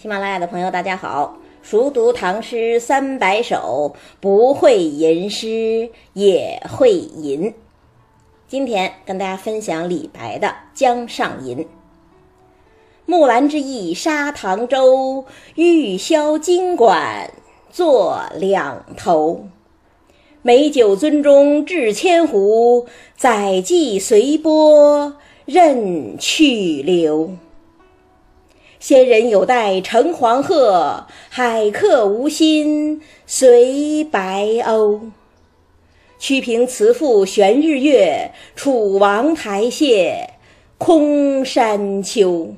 喜马拉雅的朋友，大家好！熟读唐诗三百首，不会吟诗也会吟。今天跟大家分享李白的《江上吟》：木兰之役沙塘洲，玉箫金管作两头。美酒樽中掷千壶，载妓随波任去留。仙人有待乘黄鹤，海客无心随白鸥。屈平辞赋悬日月，楚王台榭空山丘。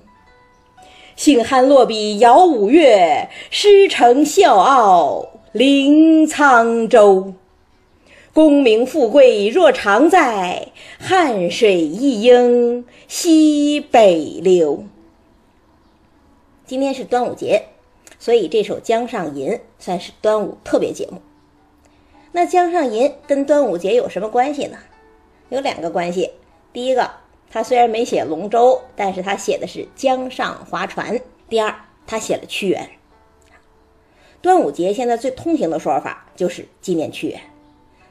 幸酣落笔摇五岳，诗成笑傲临沧州。功名富贵若常在，汉水一应西北流。今天是端午节，所以这首《江上吟》算是端午特别节目。那《江上吟》跟端午节有什么关系呢？有两个关系。第一个，他虽然没写龙舟，但是他写的是江上划船。第二，他写了屈原。端午节现在最通行的说法就是纪念屈原，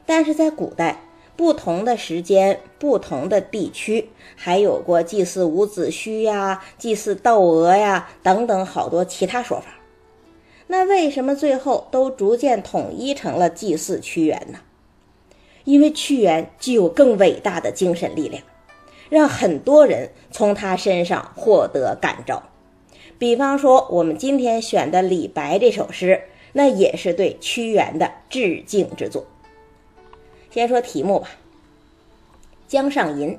但是在古代。不同的时间、不同的地区，还有过祭祀伍子胥呀、祭祀窦娥呀等等好多其他说法。那为什么最后都逐渐统一成了祭祀屈原呢？因为屈原具有更伟大的精神力量，让很多人从他身上获得感召。比方说，我们今天选的李白这首诗，那也是对屈原的致敬之作。先说题目吧，《江上吟》，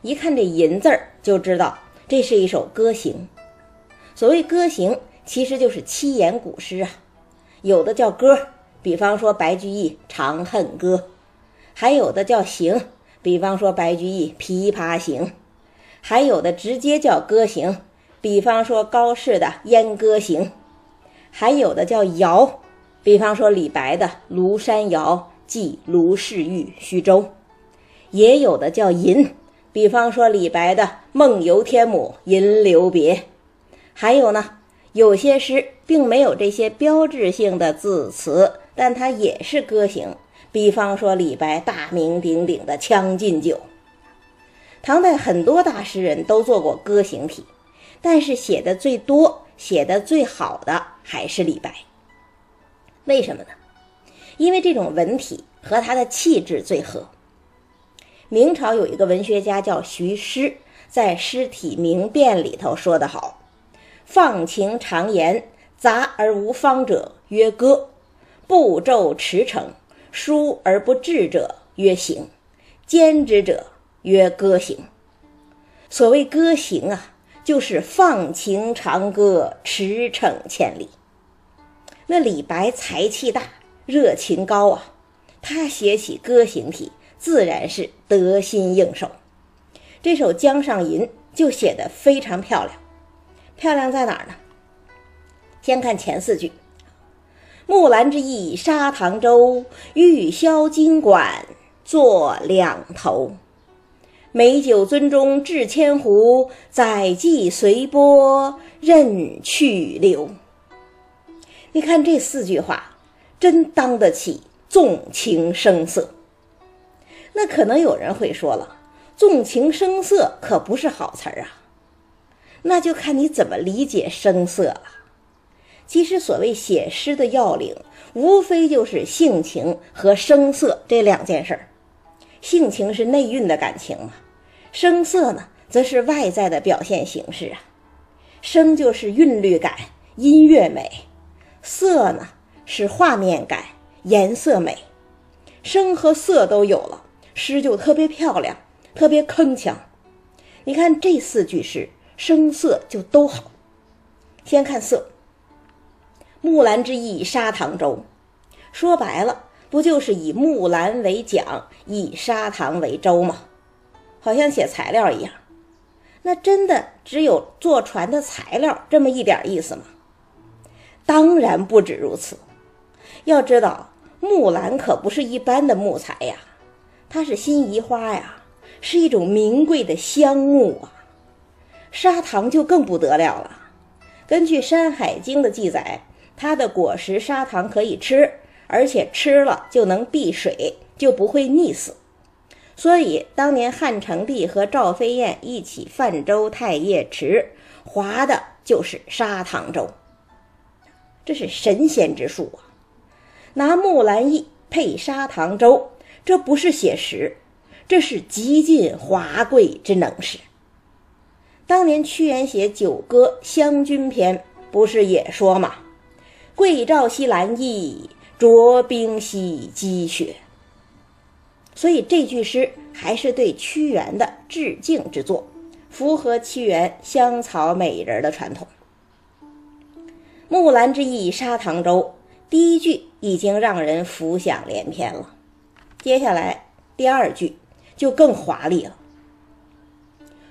一看这“吟”字儿就知道这是一首歌行。所谓歌行，其实就是七言古诗啊。有的叫歌，比方说白居易《长恨歌》；还有的叫行，比方说白居易《琵琶行》；还有的直接叫歌行，比方说高适的《燕歌行》；还有的叫谣，比方说李白的《庐山谣》。即卢氏玉虚舟，也有的叫吟，比方说李白的《梦游天姥吟留别》，还有呢，有些诗并没有这些标志性的字词，但它也是歌行，比方说李白大名鼎鼎的《将进酒》。唐代很多大诗人都做过歌行体，但是写的最多、写的最好的还是李白。为什么呢？因为这种文体和他的气质最合。明朝有一个文学家叫徐诗，在《诗体明辨》里头说得好：“放情长言，杂而无方者曰歌；步骤驰骋，疏而不至者曰行；兼之者曰歌行。”所谓歌行啊，就是放情长歌，驰骋千里。那李白才气大。热情高啊，他写起歌行体自然是得心应手。这首《江上吟》就写得非常漂亮，漂亮在哪儿呢？先看前四句：“木兰之役沙塘舟，玉箫金管作两头。美酒樽中掷千壶，载妓随波任去留。”你看这四句话。真当得起纵情声色。那可能有人会说了，纵情声色可不是好词儿啊。那就看你怎么理解声色了。其实所谓写诗的要领，无非就是性情和声色这两件事儿。性情是内蕴的感情嘛，声色呢，则是外在的表现形式啊。声就是韵律感、音乐美，色呢？是画面感、颜色美，声和色都有了，诗就特别漂亮，特别铿锵。你看这四句诗，声色就都好。先看色，“木兰之役沙塘舟”，说白了，不就是以木兰为桨，以沙塘为舟吗？好像写材料一样。那真的只有坐船的材料这么一点意思吗？当然不止如此。要知道，木兰可不是一般的木材呀，它是辛夷花呀，是一种名贵的香木啊。砂糖就更不得了了，根据《山海经》的记载，它的果实砂糖可以吃，而且吃了就能避水，就不会溺死。所以当年汉成帝和赵飞燕一起泛舟太液池，划的就是砂糖粥。这是神仙之术啊！拿木兰意配砂糖粥，这不是写实，这是极尽华贵之能事。当年屈原写《九歌·湘君篇》，不是也说吗？“桂棹兮兰意，濯冰兮积雪。”所以这句诗还是对屈原的致敬之作，符合屈原香草美人的传统。木兰之意砂糖粥，第一句已经让人浮想联翩了。接下来第二句就更华丽了。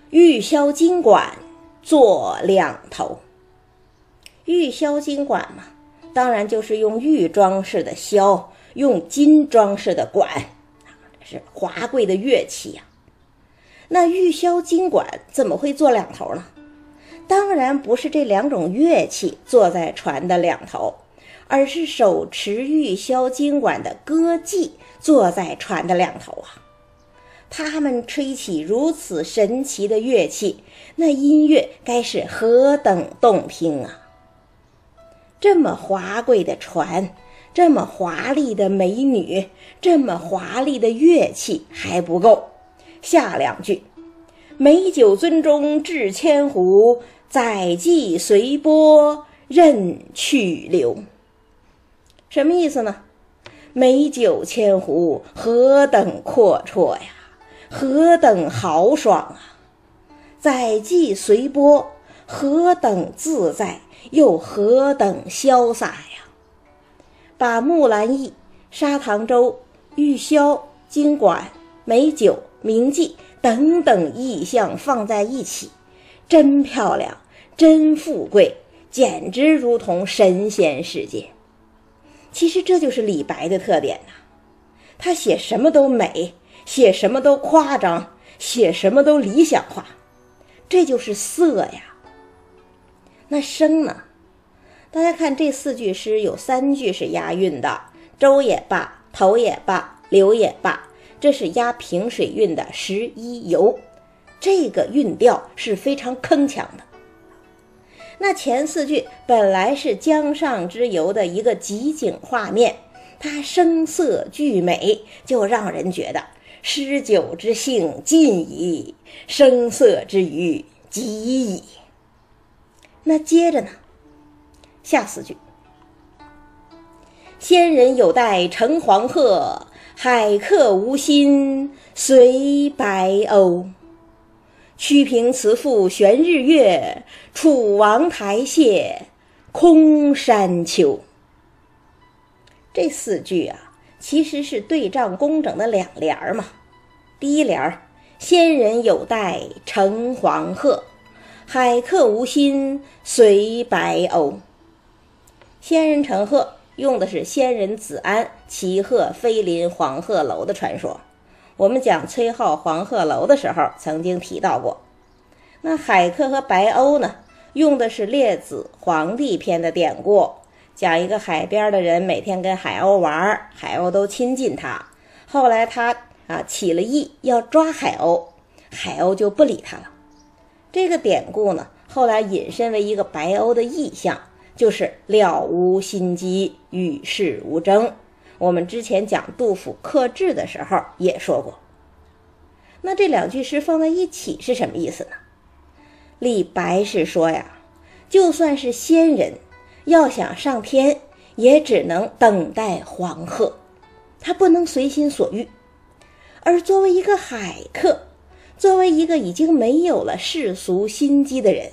玉箫金管做两头。玉箫金管嘛，当然就是用玉装饰的箫，用金装饰的管，是华贵的乐器呀。那玉箫金管怎么会做两头呢？当然不是这两种乐器坐在船的两头，而是手持玉箫金管的歌妓坐在船的两头啊！他们吹起如此神奇的乐器，那音乐该是何等动听啊！这么华贵的船，这么华丽的美女，这么华丽的乐器还不够，下两句：“美酒樽中掷千壶。”载妓随波任去留，什么意思呢？美酒千壶，何等阔绰呀，何等豪爽啊！载妓随波，何等自在，又何等潇洒呀！把木兰驿、砂糖粥、玉箫、金管、美酒、名妓等等意象放在一起。真漂亮，真富贵，简直如同神仙世界。其实这就是李白的特点呐，他写什么都美，写什么都夸张，写什么都理想化，这就是色呀。那声呢？大家看这四句诗，有三句是押韵的，周也罢，头也罢，流也罢，这是押平水韵的十一游。这个韵调是非常铿锵的。那前四句本来是江上之游的一个集景画面，它声色俱美，就让人觉得诗酒之兴尽矣，声色之余极矣。那接着呢，下四句：仙人有待乘黄鹤，海客无心随白鸥。曲屏辞赋悬日月，楚王台榭空山丘。这四句啊，其实是对仗工整的两联儿嘛。第一联儿：仙人有待乘黄鹤，海客无心随白鸥。仙人乘鹤用的是仙人子安骑鹤飞临黄鹤楼的传说。我们讲崔颢黄鹤楼的时候，曾经提到过。那海客和白鸥呢？用的是《列子·黄帝篇》的典故，讲一个海边的人每天跟海鸥玩，海鸥都亲近他。后来他啊起了意要抓海鸥，海鸥就不理他了。这个典故呢，后来引申为一个白鸥的意象，就是了无心机，与世无争。我们之前讲杜甫克制的时候也说过。那这两句诗放在一起是什么意思呢？李白是说呀，就算是仙人，要想上天，也只能等待黄鹤，他不能随心所欲。而作为一个海客，作为一个已经没有了世俗心机的人，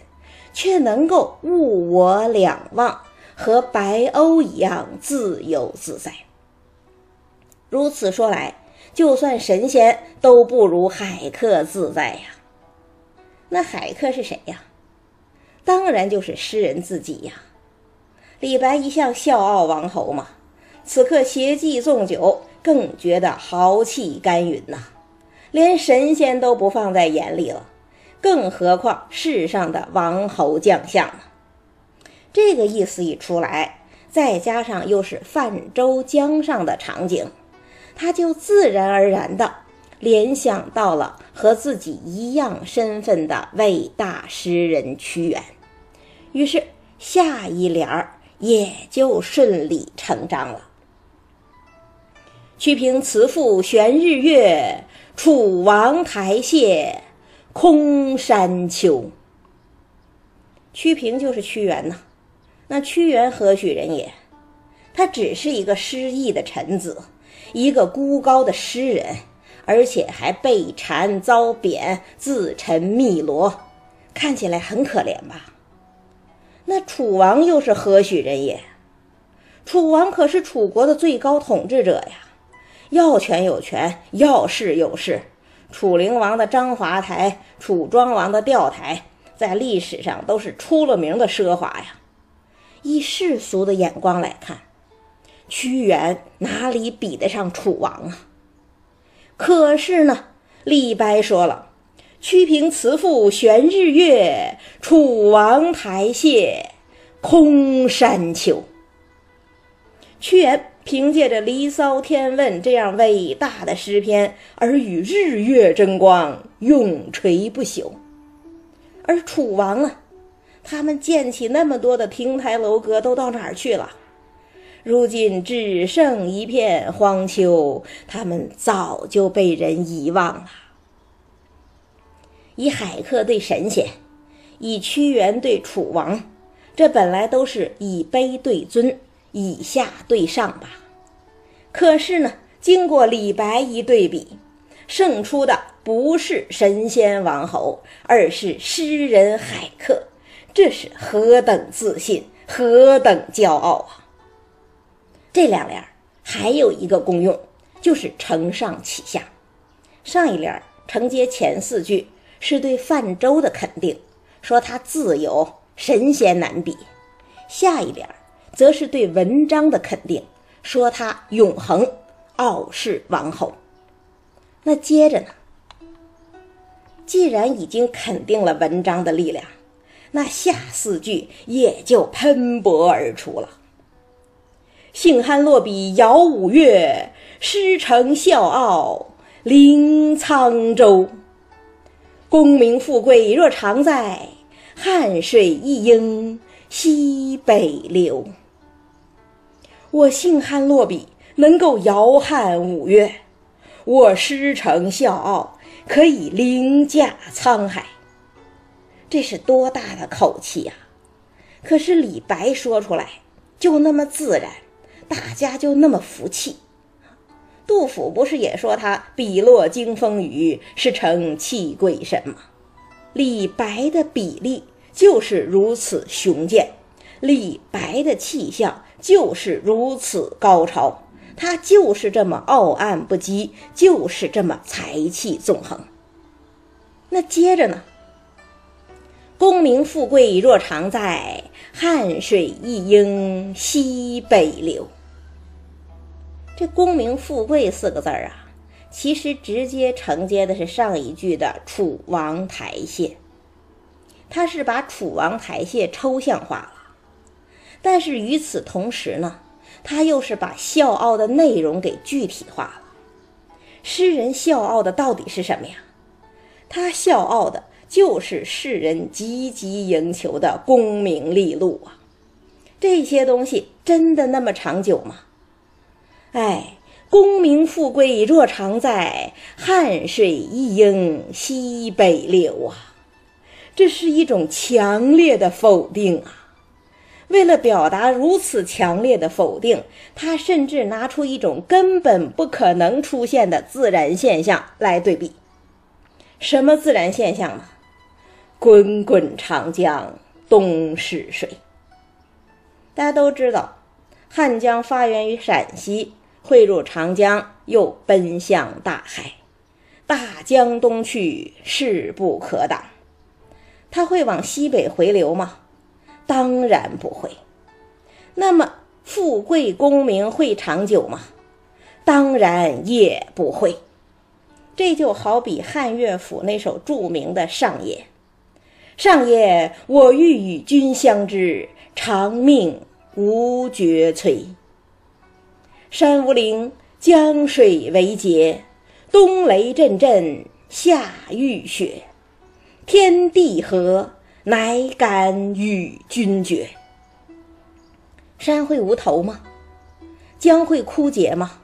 却能够物我两忘，和白鸥一样自由自在。如此说来，就算神仙都不如海客自在呀。那海客是谁呀？当然就是诗人自己呀。李白一向笑傲王侯嘛，此刻携妓纵酒，更觉得豪气干云呐，连神仙都不放在眼里了，更何况世上的王侯将相呢？这个意思一出来，再加上又是泛舟江上的场景，他就自然而然的联想到了和自己一样身份的伟大诗人屈原，于是下一联儿也就顺理成章了。屈平辞赋悬日月，楚王台榭空山秋。屈平就是屈原呐。那屈原何许人也？他只是一个失意的臣子，一个孤高的诗人，而且还被谗遭贬，自沉汨罗，看起来很可怜吧？那楚王又是何许人也？楚王可是楚国的最高统治者呀，要权有权，要势有势。楚灵王的章华台，楚庄王的钓台，在历史上都是出了名的奢华呀。以世俗的眼光来看，屈原哪里比得上楚王啊？可是呢，李白说了：“屈平辞赋悬日月，楚王台榭空山秋。”屈原凭借着《离骚》《天问》这样伟大的诗篇，而与日月争光，永垂不朽。而楚王呢？他们建起那么多的亭台楼阁，都到哪儿去了？如今只剩一片荒丘，他们早就被人遗忘了。以海客对神仙，以屈原对楚王，这本来都是以卑对尊，以下对上吧。可是呢，经过李白一对比，胜出的不是神仙王侯，而是诗人海客。这是何等自信，何等骄傲啊！这两联还有一个功用，就是承上启下。上一联承接前四句，是对泛舟的肯定，说他自由，神仙难比；下一联则是对文章的肯定，说他永恒，傲视王侯。那接着呢？既然已经肯定了文章的力量。那下四句也就喷薄而出了。兴酣落笔摇五岳，诗成笑傲临沧州。功名富贵若常在，汉水一应西北流。我兴酣落笔，能够摇撼五岳；我诗成笑傲，可以凌驾沧海。这是多大的口气呀！可是李白说出来就那么自然，大家就那么服气。杜甫不是也说他笔落惊风雨，是成气鬼神吗？李白的笔力就是如此雄健，李白的气象就是如此高超，他就是这么傲岸不羁，就是这么才气纵横。那接着呢？功名富贵若常在，汉水一应西北流。这“功名富贵”四个字儿啊，其实直接承接的是上一句的“楚王台榭”，他是把楚王台榭抽象化了。但是与此同时呢，他又是把笑傲的内容给具体化了。诗人笑傲的到底是什么呀？他笑傲的。就是世人汲汲营求的功名利禄啊，这些东西真的那么长久吗？哎，功名富贵若常在，汉水一应西北流啊，这是一种强烈的否定啊！为了表达如此强烈的否定，他甚至拿出一种根本不可能出现的自然现象来对比。什么自然现象呢？滚滚长江东逝水。大家都知道，汉江发源于陕西，汇入长江，又奔向大海。大江东去，势不可挡。它会往西北回流吗？当然不会。那么，富贵功名会长久吗？当然也不会。这就好比汉乐府那首著名的《上野》。上也，我欲与君相知，长命无绝摧。山无陵，江水为竭，冬雷阵阵，夏雨雪，天地合，乃敢与君绝。山会无头吗？江会枯竭吗？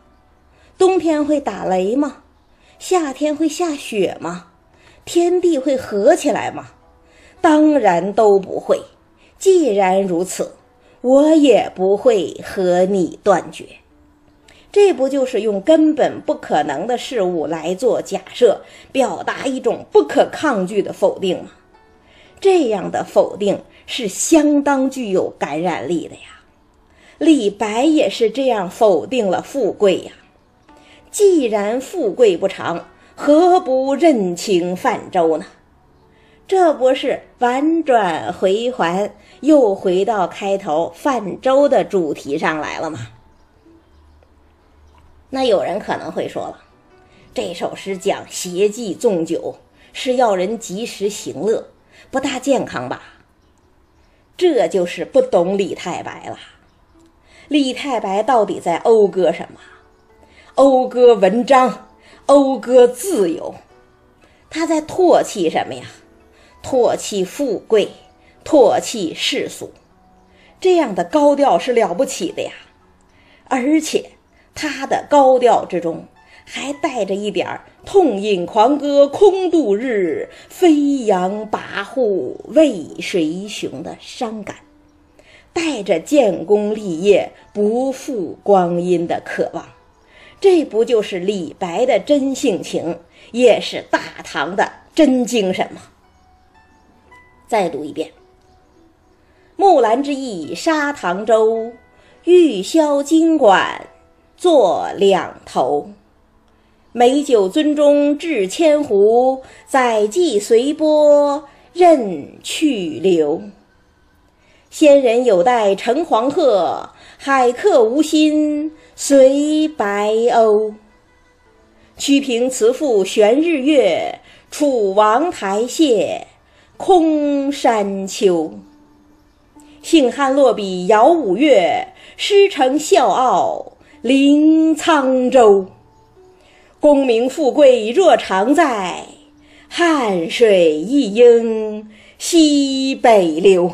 冬天会打雷吗？夏天会下雪吗？天地会合起来吗？当然都不会。既然如此，我也不会和你断绝。这不就是用根本不可能的事物来做假设，表达一种不可抗拒的否定吗？这样的否定是相当具有感染力的呀。李白也是这样否定了富贵呀。既然富贵不长，何不认清泛舟呢？这不是婉转回环，又回到开头泛舟的主题上来了吗？那有人可能会说了，这首诗讲邪妓纵酒，是要人及时行乐，不大健康吧？这就是不懂李太白了。李太白到底在讴歌什么？讴歌文章，讴歌自由。他在唾弃什么呀？唾弃富贵，唾弃世俗。这样的高调是了不起的呀，而且。他的高调之中，还带着一点痛饮狂歌空度日，飞扬跋扈为谁雄的伤感，带着建功立业不负光阴的渴望。这不就是李白的真性情，也是大唐的真精神吗？再读一遍：木兰之役沙塘舟，玉箫金管。坐两头，美酒樽中置千壶，载妓随波任去留。仙人有待乘黄鹤，海客无心随白鸥。屈平辞赋悬日月，楚王台榭空山秋，兴汉落笔摇五岳，诗成笑傲。临沧州，功名富贵若常在，汉水一应西北流。